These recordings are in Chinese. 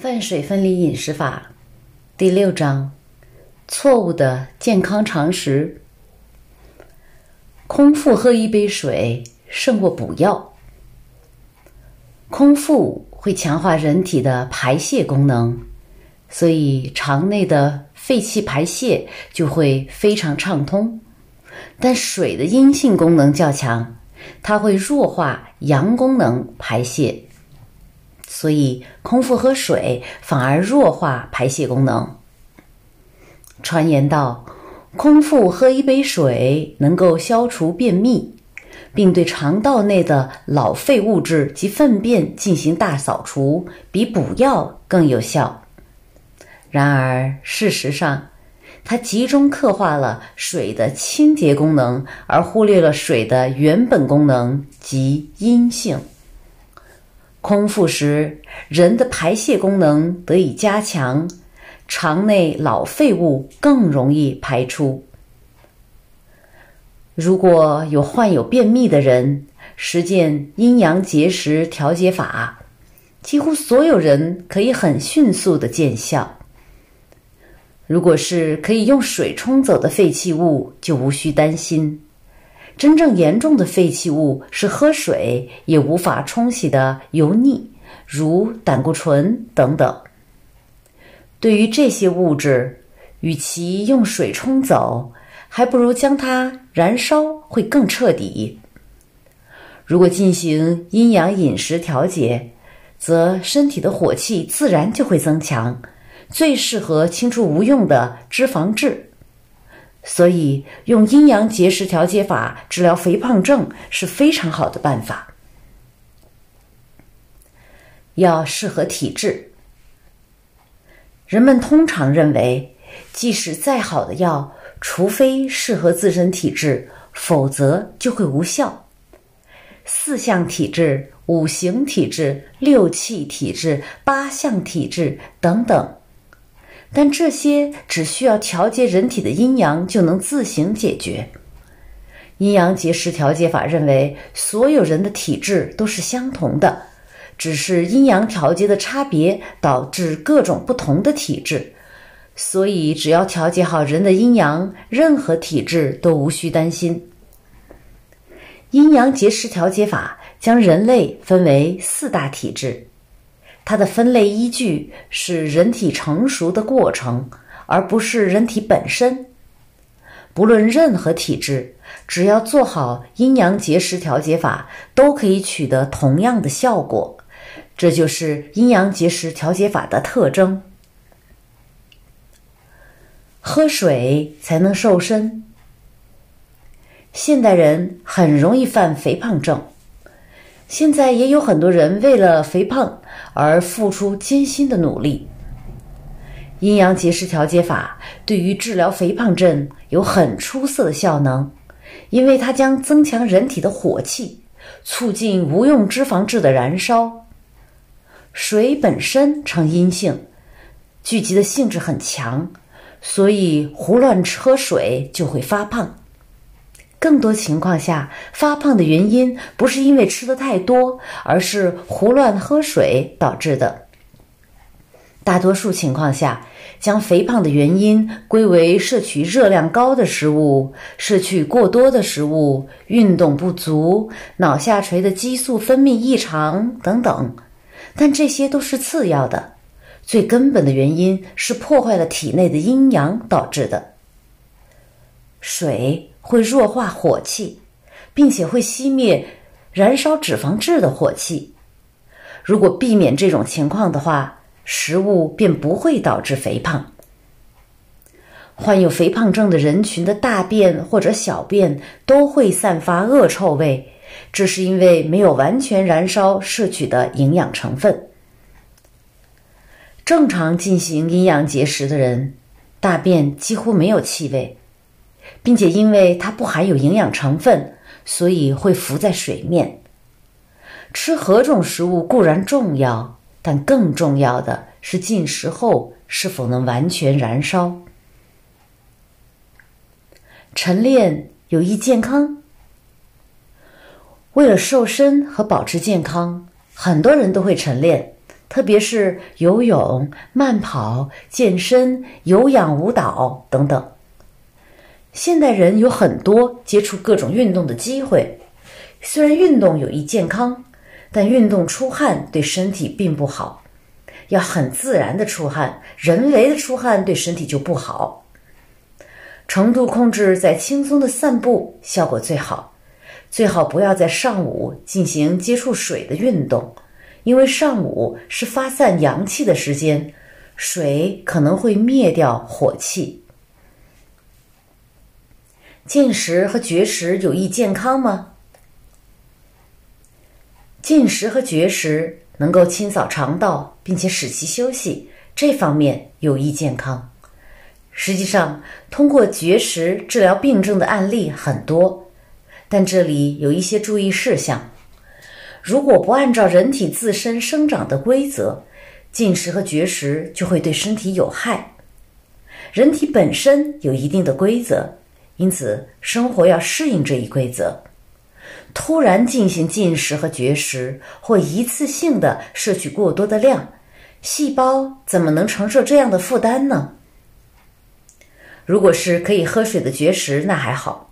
饭水分离饮食法第六章：错误的健康常识。空腹喝一杯水胜过补药。空腹会强化人体的排泄功能，所以肠内的废气排泄就会非常畅通。但水的阴性功能较强，它会弱化阳功能排泄。所以，空腹喝水反而弱化排泄功能。传言道，空腹喝一杯水能够消除便秘，并对肠道内的老废物质及粪便进行大扫除，比补药更有效。然而，事实上，它集中刻画了水的清洁功能，而忽略了水的原本功能及阴性。空腹时，人的排泄功能得以加强，肠内老废物更容易排出。如果有患有便秘的人实践阴阳节食调节法，几乎所有人可以很迅速的见效。如果是可以用水冲走的废弃物，就无需担心。真正严重的废弃物是喝水也无法冲洗的油腻，如胆固醇等等。对于这些物质，与其用水冲走，还不如将它燃烧会更彻底。如果进行阴阳饮食调节，则身体的火气自然就会增强，最适合清除无用的脂肪质。所以，用阴阳节食调节法治疗肥胖症是非常好的办法。要适合体质。人们通常认为，即使再好的药，除非适合自身体质，否则就会无效。四象体质、五行体质、六气体质、八象体质等等。但这些只需要调节人体的阴阳就能自行解决。阴阳节食调节法认为，所有人的体质都是相同的，只是阴阳调节的差别导致各种不同的体质。所以，只要调节好人的阴阳，任何体质都无需担心。阴阳节食调节法将人类分为四大体质。它的分类依据是人体成熟的过程，而不是人体本身。不论任何体质，只要做好阴阳节食调节法，都可以取得同样的效果。这就是阴阳节食调节法的特征。喝水才能瘦身。现代人很容易犯肥胖症。现在也有很多人为了肥胖而付出艰辛的努力。阴阳节食调节法对于治疗肥胖症有很出色的效能，因为它将增强人体的火气，促进无用脂肪质的燃烧。水本身呈阴性，聚集的性质很强，所以胡乱喝水就会发胖。更多情况下，发胖的原因不是因为吃的太多，而是胡乱喝水导致的。大多数情况下，将肥胖的原因归为摄取热量高的食物、摄取过多的食物、运动不足、脑下垂的激素分泌异常等等。但这些都是次要的，最根本的原因是破坏了体内的阴阳导致的。水。会弱化火气，并且会熄灭燃烧脂肪质的火气。如果避免这种情况的话，食物便不会导致肥胖。患有肥胖症的人群的大便或者小便都会散发恶臭味，这是因为没有完全燃烧摄取的营养成分。正常进行阴阳节食的人，大便几乎没有气味。并且因为它不含有营养成分，所以会浮在水面。吃何种食物固然重要，但更重要的是进食后是否能完全燃烧。晨练有益健康。为了瘦身和保持健康，很多人都会晨练，特别是游泳、慢跑、健身、有氧舞蹈等等。现代人有很多接触各种运动的机会，虽然运动有益健康，但运动出汗对身体并不好。要很自然的出汗，人为的出汗对身体就不好。程度控制在轻松的散步效果最好，最好不要在上午进行接触水的运动，因为上午是发散阳气的时间，水可能会灭掉火气。进食和绝食有益健康吗？进食和绝食能够清扫肠道，并且使其休息，这方面有益健康。实际上，通过绝食治疗病症的案例很多，但这里有一些注意事项：如果不按照人体自身生长的规则，进食和绝食就会对身体有害。人体本身有一定的规则。因此，生活要适应这一规则。突然进行进食和绝食，或一次性的摄取过多的量，细胞怎么能承受这样的负担呢？如果是可以喝水的绝食，那还好；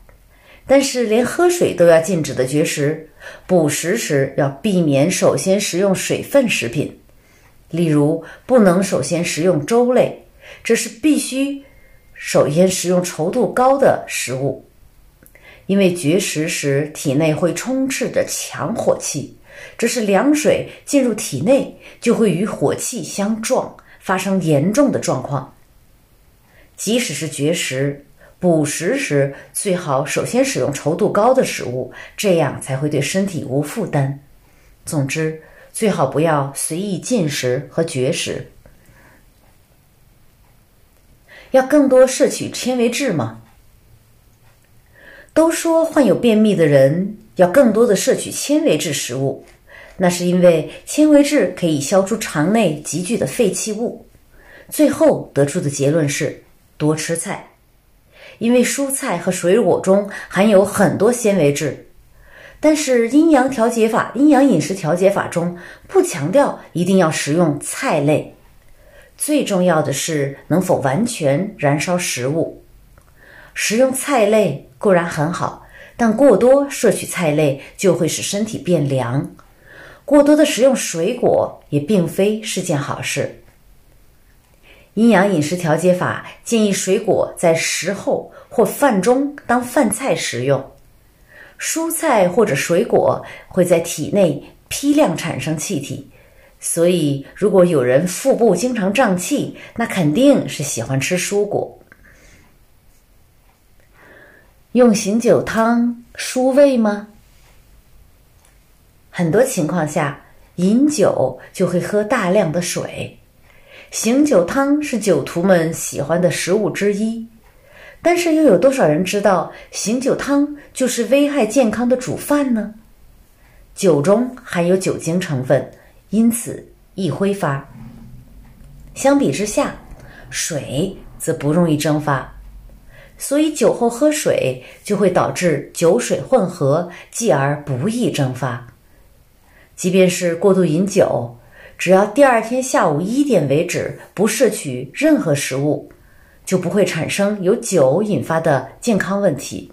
但是连喝水都要禁止的绝食，补食时要避免首先食用水分食品，例如不能首先食用粥类，这是必须。首先食用稠度高的食物，因为绝食时体内会充斥着强火气，这是凉水进入体内就会与火气相撞，发生严重的状况。即使是绝食，补食时最好首先使用稠度高的食物，这样才会对身体无负担。总之，最好不要随意进食和绝食。要更多摄取纤维质吗？都说患有便秘的人要更多的摄取纤维质食物，那是因为纤维质可以消除肠内积聚的废弃物。最后得出的结论是多吃菜，因为蔬菜和水果中含有很多纤维质。但是阴阳调节法、阴阳饮食调节法中不强调一定要食用菜类。最重要的是能否完全燃烧食物。食用菜类固然很好，但过多摄取菜类就会使身体变凉。过多的食用水果也并非是件好事。阴阳饮食调节法建议水果在食后或饭中当饭菜食用。蔬菜或者水果会在体内批量产生气体。所以，如果有人腹部经常胀气，那肯定是喜欢吃蔬果。用醒酒汤舒胃吗？很多情况下，饮酒就会喝大量的水。醒酒汤是酒徒们喜欢的食物之一，但是又有多少人知道醒酒汤就是危害健康的主饭呢？酒中含有酒精成分。因此易挥发。相比之下，水则不容易蒸发，所以酒后喝水就会导致酒水混合，继而不易蒸发。即便是过度饮酒，只要第二天下午一点为止不摄取任何食物，就不会产生由酒引发的健康问题。